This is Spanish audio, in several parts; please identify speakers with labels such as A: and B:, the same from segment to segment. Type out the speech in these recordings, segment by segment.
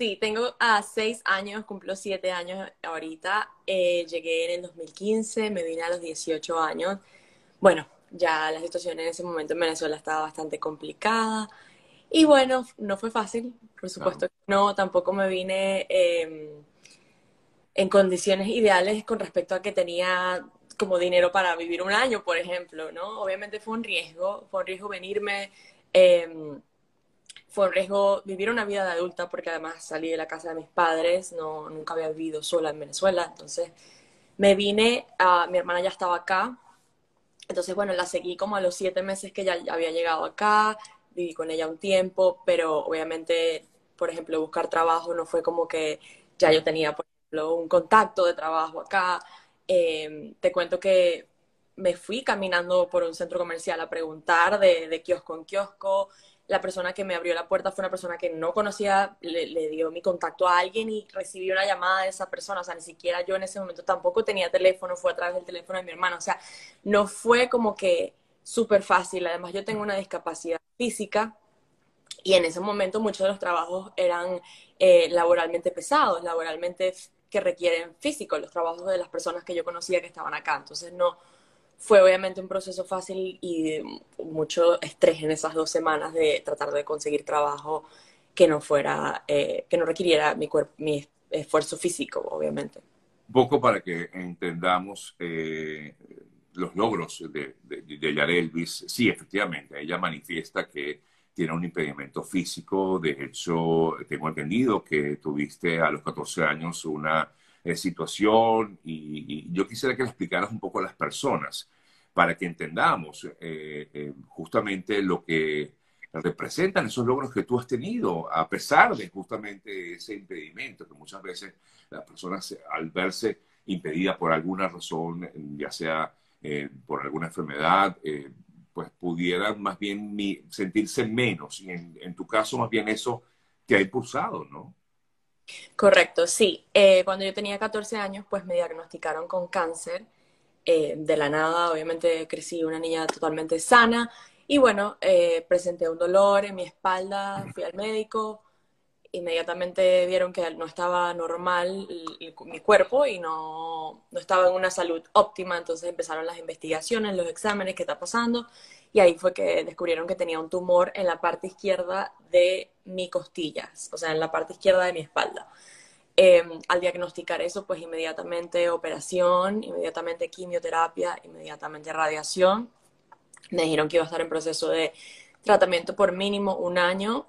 A: Sí, tengo a seis años, cumplo siete años ahorita. Eh, llegué en el 2015, me vine a los 18 años. Bueno, ya la situación en ese momento en Venezuela estaba bastante complicada. Y bueno, no fue fácil, por supuesto que no, tampoco me vine em, en condiciones ideales con respecto a que tenía como dinero para vivir un año, por ejemplo, ¿no? Obviamente fue un riesgo, fue un riesgo venirme. Eh, fue un riesgo vivir una vida de adulta porque además salí de la casa de mis padres, no, nunca había vivido sola en Venezuela, entonces me vine, a, mi hermana ya estaba acá, entonces bueno, la seguí como a los siete meses que ya había llegado acá, viví con ella un tiempo, pero obviamente, por ejemplo, buscar trabajo no fue como que ya yo tenía, por ejemplo, un contacto de trabajo acá. Em, te cuento que me fui caminando por un centro comercial a preguntar de, de kiosco en kiosco, la persona que me abrió la puerta fue una persona que no conocía, le, dio mi contacto a alguien y recibí una llamada de esa persona, o sea, ni siquiera yo en ese momento tampoco tenía teléfono, fue a través del teléfono de mi hermano, o sea, no fue como que súper fácil, además yo tengo una discapacidad física y en ese momento muchos de los trabajos eran eh, laboralmente pesados, laboralmente que requieren físico, los trabajos de las personas que yo conocía que estaban acá, entonces no fue obviamente un proceso fácil y mucho estrés en esas dos semanas de tratar de conseguir trabajo que no fuera, eh, que no requiriera mi, mi esfuerzo físico, obviamente.
B: Un poco para que entendamos eh, los logros de, de, de Yarelvis. Sí, efectivamente, ella manifiesta que tiene un impedimento físico. De hecho, tengo entendido que tuviste a los 14 años una eh, situación y, yo quisiera que le explicaras un poco a las personas para que entendamos eh, eh, justamente lo que representan esos logros que tú has tenido, a pesar de justamente ese impedimento que muchas veces las personas al verse impedidas por alguna razón, ya sea por alguna enfermedad, pues pudieran más bien sentirse menos. Y en, en tu caso, más bien eso te ha impulsado, ¿no?
A: Correcto, sí. Eh, cuando yo tenía 14 años, pues me diagnosticaron con cáncer. Eh, de la nada, obviamente crecí una niña totalmente sana. Y bueno, eh, presenté un dolor en mi espalda, fui al médico, inmediatamente vieron que no estaba normal mi cuerpo y no, no, estaba en una salud óptima, entonces empezaron las investigaciones, los exámenes, qué está pasando, y ahí fue que descubrieron que tenía un tumor en la parte izquierda de mi costillas, o sea, en la parte izquierda de mi espalda. Em, al diagnosticar eso, pues inmediatamente operación, inmediatamente quimioterapia, inmediatamente radiación. Me dijeron que iba a estar en proceso de tratamiento por mínimo un año.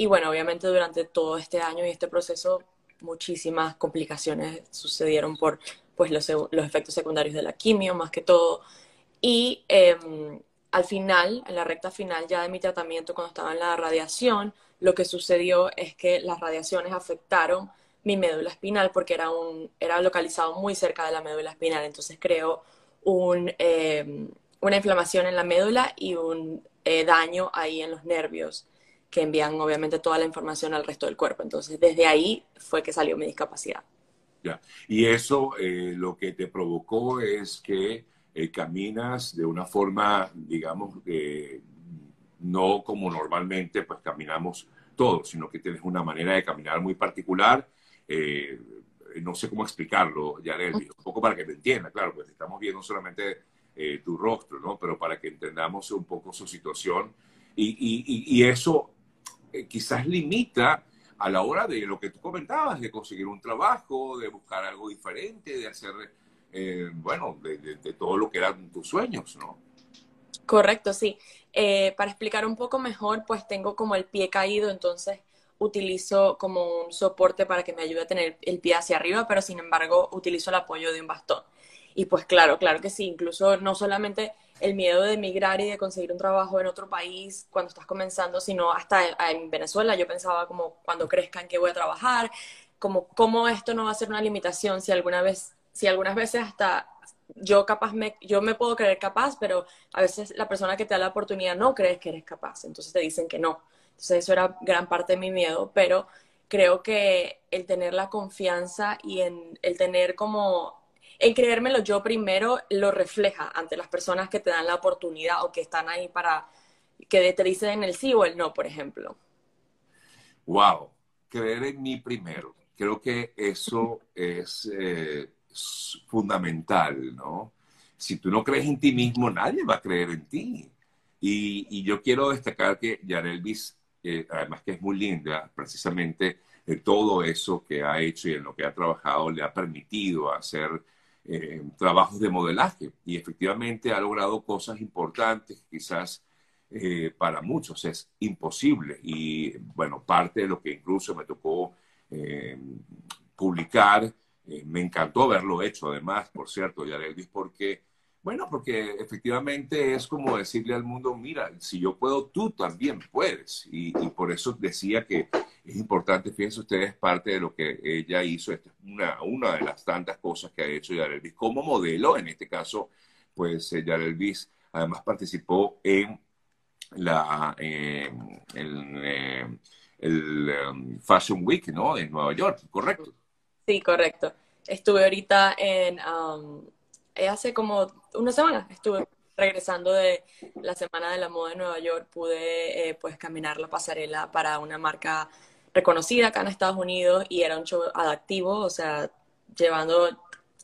A: Y bueno, obviamente durante todo este año y este proceso, muchísimas complicaciones sucedieron por pues, los, efectos secundarios de la quimio, más que todo. Y em, al final, en la recta final ya de mi tratamiento, cuando estaba en la radiación, lo que sucedió es que las radiaciones afectaron mi médula espinal porque era, un, era localizado muy cerca de la médula espinal, entonces creó eh, una inflamación en la médula y un eh, daño ahí en los nervios que envían obviamente toda la información al resto del cuerpo. Entonces desde ahí fue que salió mi discapacidad.
B: Ya. Y eso eh, lo que te provocó es que caminas de una forma, digamos, no como normalmente pues caminamos todos, sino que tienes una manera de caminar muy particular. Eh, no sé cómo explicarlo, ya un poco para que te entienda, claro, pues estamos viendo solamente eh, tu rostro, ¿no? Pero para que entendamos un poco su situación. Y, y, eso eh, quizás limita a la hora de lo que tú comentabas, de conseguir un trabajo, de buscar algo diferente, de hacer, bueno, de, de todo lo que eran tus sueños, ¿no?
A: Correcto, sí. Eh, para explicar un poco mejor, pues tengo como el pie caído, entonces utilizo como un soporte para que me ayude a tener el pie hacia arriba, pero sin embargo utilizo el apoyo de un bastón. Y pues claro, claro que sí, incluso no solamente el miedo de emigrar y de conseguir un trabajo en otro país cuando estás comenzando, sino hasta en Venezuela. Yo pensaba como cuando crezca en qué voy a trabajar, como cómo esto no va a ser una limitación si alguna vez, si algunas veces hasta yo capaz me, yo me puedo creer capaz, pero a veces la persona que te da la oportunidad no crees que eres capaz, entonces te dicen que no. Entonces eso era gran parte de mi miedo, pero creo que el tener la confianza y en el tener como, en creérmelo yo primero, lo refleja ante las personas que te dan la oportunidad o que están ahí para, que te dicen el sí o el no, por ejemplo.
B: Wow, creer en mí primero. Creo que eso es, eh, fundamental, ¿no? Si tú no crees en ti mismo, nadie va a creer en ti. Y, yo quiero destacar que Yarelvis, eh, además que es muy linda, precisamente todo eso que ha hecho y en lo que ha trabajado le ha permitido hacer eh, trabajos de modelaje y efectivamente ha logrado cosas importantes, quizás eh, para muchos es imposible. Y bueno, parte de lo que incluso me tocó eh, publicar, me encantó haberlo hecho, además, por cierto, Yareldis, porque bueno, porque efectivamente es como decirle al mundo, mira, si yo puedo, tú también puedes. Y, por eso decía que es importante, fíjense ustedes, parte de lo que ella hizo, esta es una, una de las tantas cosas que ha hecho Yarelvis como modelo, en este caso, pues eh, Yarelvis además participó en la eh, el, um, Fashion Week, ¿no? En Nueva York, ¿correcto?
A: Sí, correcto. Estuve ahorita en... Um, eh, hace como una semana estuve regresando de la Semana de la Moda en Nueva York, pude eh, pues caminar la pasarela para una marca reconocida acá en Estados Unidos y era un show adaptivo, o sea, llevando,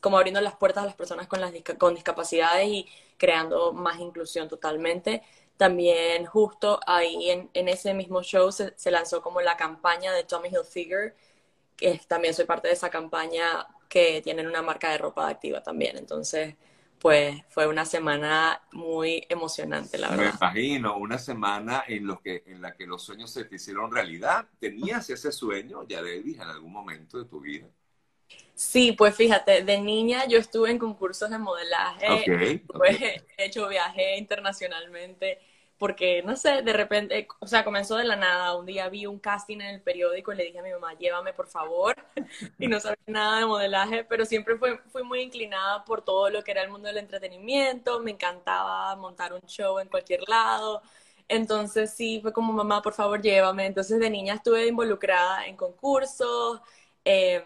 A: como abriendo las puertas a las personas con, las con discapacidades y creando más inclusión totalmente. También justo ahí en, en ese mismo show se, se, lanzó como la campaña de Tommy Hilfiger, que también soy parte de esa campaña que tienen una marca de ropa activa también. Entonces, pues fue una semana muy emocionante, la verdad.
B: Me imagino, una semana en, lo que, en la que los sueños se te hicieron realidad. ¿Tenías ese sueño, ya en algún momento de tu vida?
A: Sí, pues fíjate, de niña yo estuve en concursos de modelaje, pues, he hecho viaje internacionalmente porque, no sé, de repente, o sea, comenzó de la nada. Un día vi un casting en el periódico y le dije a mi mamá, llévame por favor. y no sabía nada de modelaje, pero siempre fue, fui muy inclinada por todo lo que era el mundo del entretenimiento. Me encantaba montar un show en cualquier lado. Entonces sí, fue como, mamá, por favor, llévame. Entonces de niña estuve involucrada en concursos. Eh,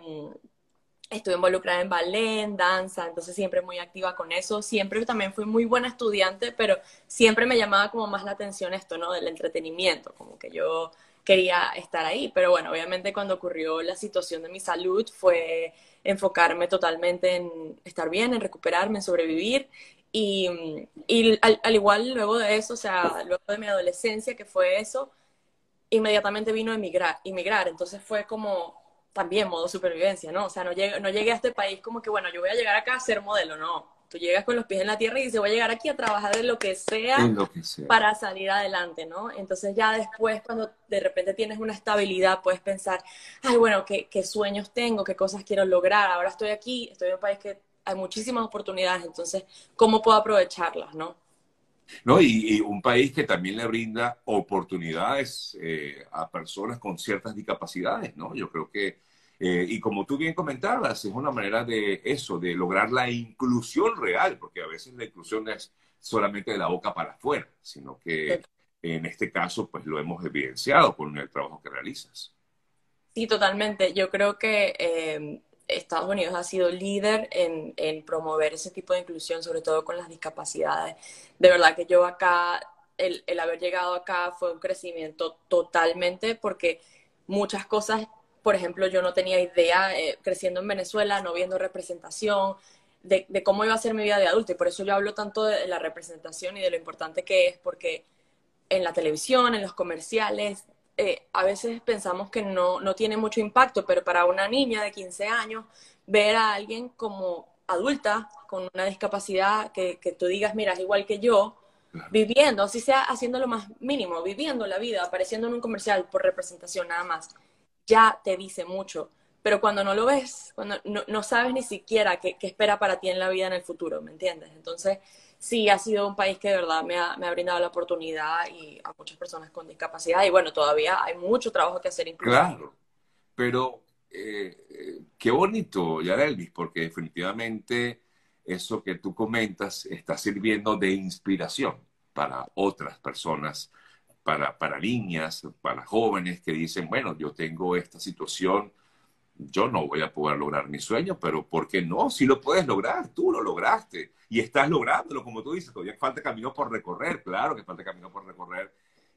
A: estuve involucrada en ballet, en danza, entonces siempre muy activa con eso. Siempre también fui muy buena estudiante, pero siempre me llamaba como más la atención esto, ¿no? Del entretenimiento, como que yo quería estar ahí. Pero bueno, obviamente cuando ocurrió la situación de mi salud fue enfocarme totalmente en estar bien, en recuperarme, en sobrevivir. Y, y al, al, igual luego de eso, o sea, luego de mi adolescencia, que fue eso, inmediatamente vino a emigrar, emigrar. Entonces fue como, también modo supervivencia, ¿no? O sea, no llegué, no llegué a este país como que, bueno, yo voy a llegar acá a ser modelo, no. Tú llegas con los pies en la tierra y dices, voy a llegar aquí a trabajar de lo que sea, para salir adelante, ¿no? Entonces ya después, cuando de repente tienes una estabilidad, puedes pensar, ay, bueno, ¿qué, qué sueños tengo? ¿Qué cosas quiero lograr? Ahora estoy aquí, estoy en un país que hay muchísimas oportunidades, entonces, ¿cómo puedo aprovecharlas, no?
B: ¿No? Y, un país que también le brinda oportunidades eh, a personas con ciertas discapacidades, ¿no? Yo creo que, eh, y como tú bien comentabas, es una manera de eso, de lograr la inclusión real, porque a veces la inclusión es solamente de la boca para afuera, sino que en este caso, pues lo hemos evidenciado con el trabajo que realizas.
A: Sí, totalmente. Yo creo que eh, Estados Unidos ha sido líder en, en, promover ese tipo de inclusión, sobre todo con las discapacidades. De verdad que yo acá, el, el haber llegado acá fue un crecimiento totalmente porque muchas cosas, por ejemplo, yo no tenía idea, eh, creciendo en Venezuela, no viendo representación, de, de, cómo iba a ser mi vida de adulto. Y por eso yo hablo tanto de la representación y de lo importante que es, porque en la televisión, en los comerciales, eh, a veces pensamos que no, no tiene mucho impacto, pero para una niña de 15 años, ver a alguien como adulta con una discapacidad que, que tú digas, mira, es igual que yo, viviendo, así sea haciendo lo más mínimo, viviendo la vida, apareciendo en un comercial por representación nada más, ya te dice mucho. Pero cuando no lo ves, cuando no, no sabes ni siquiera qué, qué, espera para ti en la vida en el futuro, ¿me entiendes? Entonces, sí ha sido un país que de verdad me ha, me ha, brindado la oportunidad y a muchas personas con discapacidad. Y bueno, todavía hay mucho trabajo que hacer incluso.
B: Claro, pero eh, eh, qué bonito, Yarelvis, porque definitivamente eso que tú comentas está sirviendo de inspiración para otras personas, para, para niñas, para jóvenes que dicen, bueno, yo tengo esta situación yo no voy a poder lograr mi sueño, pero ¿por qué no? Si lo puedes lograr, tú lo lograste y estás lográndolo, como tú dices, todavía falta camino por recorrer, claro que falta camino por recorrer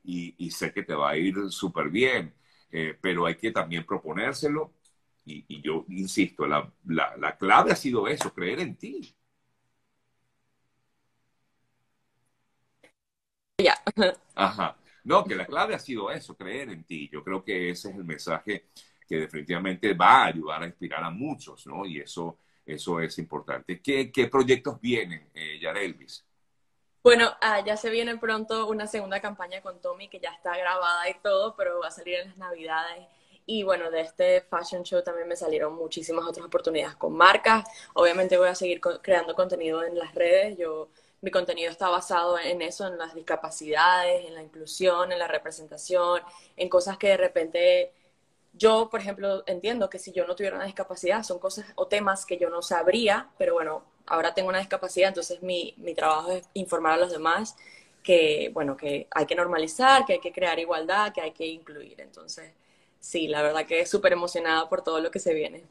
B: y, sé que te va a ir súper bien. eh, pero hay que también proponérselo. Y, yo insisto, la, la, clave ha sido eso, creer en ti.
A: Ya.
B: Ajá. No, que la clave ha sido eso, creer en ti. Yo creo que ese es el mensaje que definitivamente va a ayudar a inspirar a muchos, ¿no? Y eso, eso es importante. ¿Qué, qué proyectos vienen, eh, Yarelvis?
A: Bueno, ah, ya se viene pronto una segunda campaña con Tommy que ya está grabada y todo, pero va a salir en las navidades. Y bueno, de este fashion show también me salieron muchísimas otras oportunidades con marcas. Obviamente voy a seguir creando contenido en las redes. Yo, mi contenido está basado en eso, en las discapacidades, en la inclusión, en la representación, en cosas que de repente yo, por ejemplo, entiendo que si yo no tuviera una discapacidad son cosas o temas que yo no sabría, pero bueno, ahora tengo una discapacidad, entonces mi, mi trabajo es informar a los demás que, bueno, que hay que normalizar, que hay que crear igualdad, que hay que incluir. Entonces, sí, la verdad que es súper emocionada por todo lo que se viene.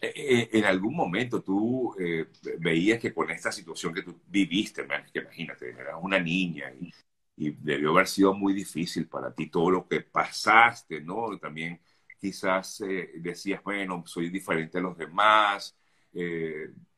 B: Eh, eh, en algún momento tú eh, veías que con esta situación que tú viviste, que imagínate, eras una niña y, y, debió haber sido muy difícil para ti todo lo que pasaste, ¿no? También quizás decías, bueno, soy diferente a los demás,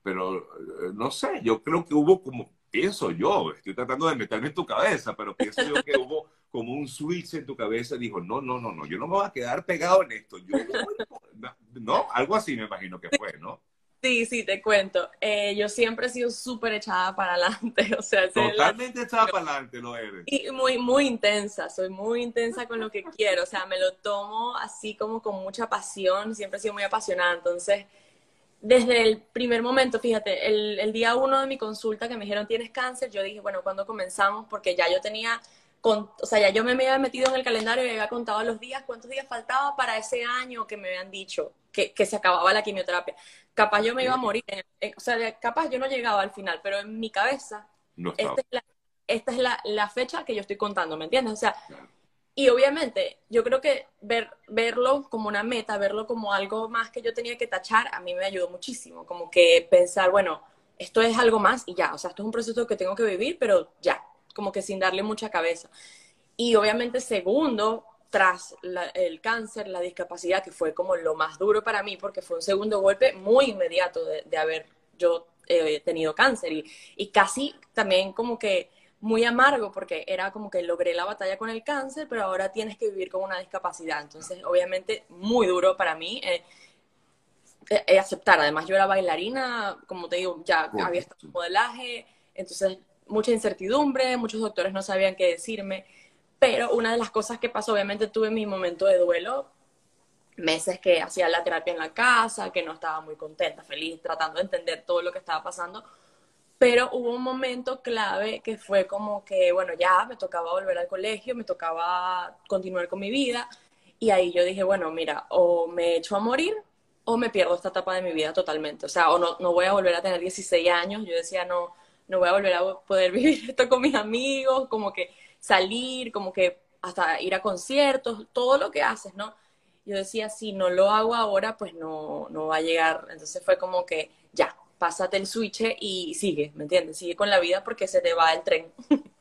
B: pero eh, no sé, yo creo que hubo como, pienso yo, estoy tratando de meterme en tu cabeza, pero pienso yo que hubo como un switch en tu cabeza, dijo, no, no, no, no, yo no me voy a quedar pegado en esto, yo no, algo así me imagino que fue, ¿no?
A: Sí, sí, te cuento. Eh, yo siempre he sido súper echada para adelante, o sea...
B: Totalmente echada para adelante lo eres.
A: Y muy, muy intensa, soy muy intensa con lo que quiero, o sea, me lo tomo así como con mucha pasión, siempre he sido muy apasionada, entonces desde el primer momento, fíjate, el, día uno de mi consulta que me dijeron tienes cáncer, yo dije, bueno, ¿cuándo comenzamos? Porque ya yo tenía, con, o sea, ya yo me había metido en el calendario y había contado los días, cuántos días faltaba para ese año que me habían dicho que, se acababa la quimioterapia. Capaz yo me iba a morir, o sea, capaz yo no llegaba al final, pero en mi cabeza, esta es, la, esta es la, fecha que yo estoy contando, ¿me entiendes? O sea, y obviamente, yo creo que ver, verlo como una meta, verlo como algo más que yo tenía que tachar, a mí me ayudó muchísimo. Como que pensar, bueno, esto es algo más y ya. O sea, esto es un proceso que tengo que vivir, pero ya. Como que sin darle mucha cabeza. Y obviamente, segundo, tras el cáncer, la discapacidad, que fue como lo más duro para mí, porque fue un segundo golpe muy inmediato de, haber yo eh, tenido cáncer. Y, y casi también como que muy amargo porque era como que logré la batalla con el cáncer, pero ahora tienes que vivir con una discapacidad. Entonces, obviamente, muy duro para mí eh, eh, eh, aceptar. Además, yo era bailarina, como te digo, ya había estado en modelaje, entonces mucha incertidumbre, muchos doctores no sabían qué decirme, pero una de las cosas que pasó, obviamente tuve mi momento de duelo, meses que hacía la terapia en la casa, que no estaba muy contenta, feliz, tratando de entender todo lo que estaba pasando, pero hubo un momento clave que fue como que, bueno, ya me tocaba volver al colegio, me tocaba continuar con mi vida, y ahí yo dije, bueno, mira, o me echo a morir o me pierdo esta etapa de mi vida totalmente, o sea, o no, no voy a volver a tener 16 años, yo decía, no, no voy a volver a poder vivir esto con mis amigos, como que salir, como que hasta ir a conciertos, todo lo que haces, ¿no? Yo decía, si no lo hago ahora, pues no, no va a llegar. Entonces fue como que ya, pásate el switch y sigue, ¿me entiendes? Sigue con la vida porque se te va el tren.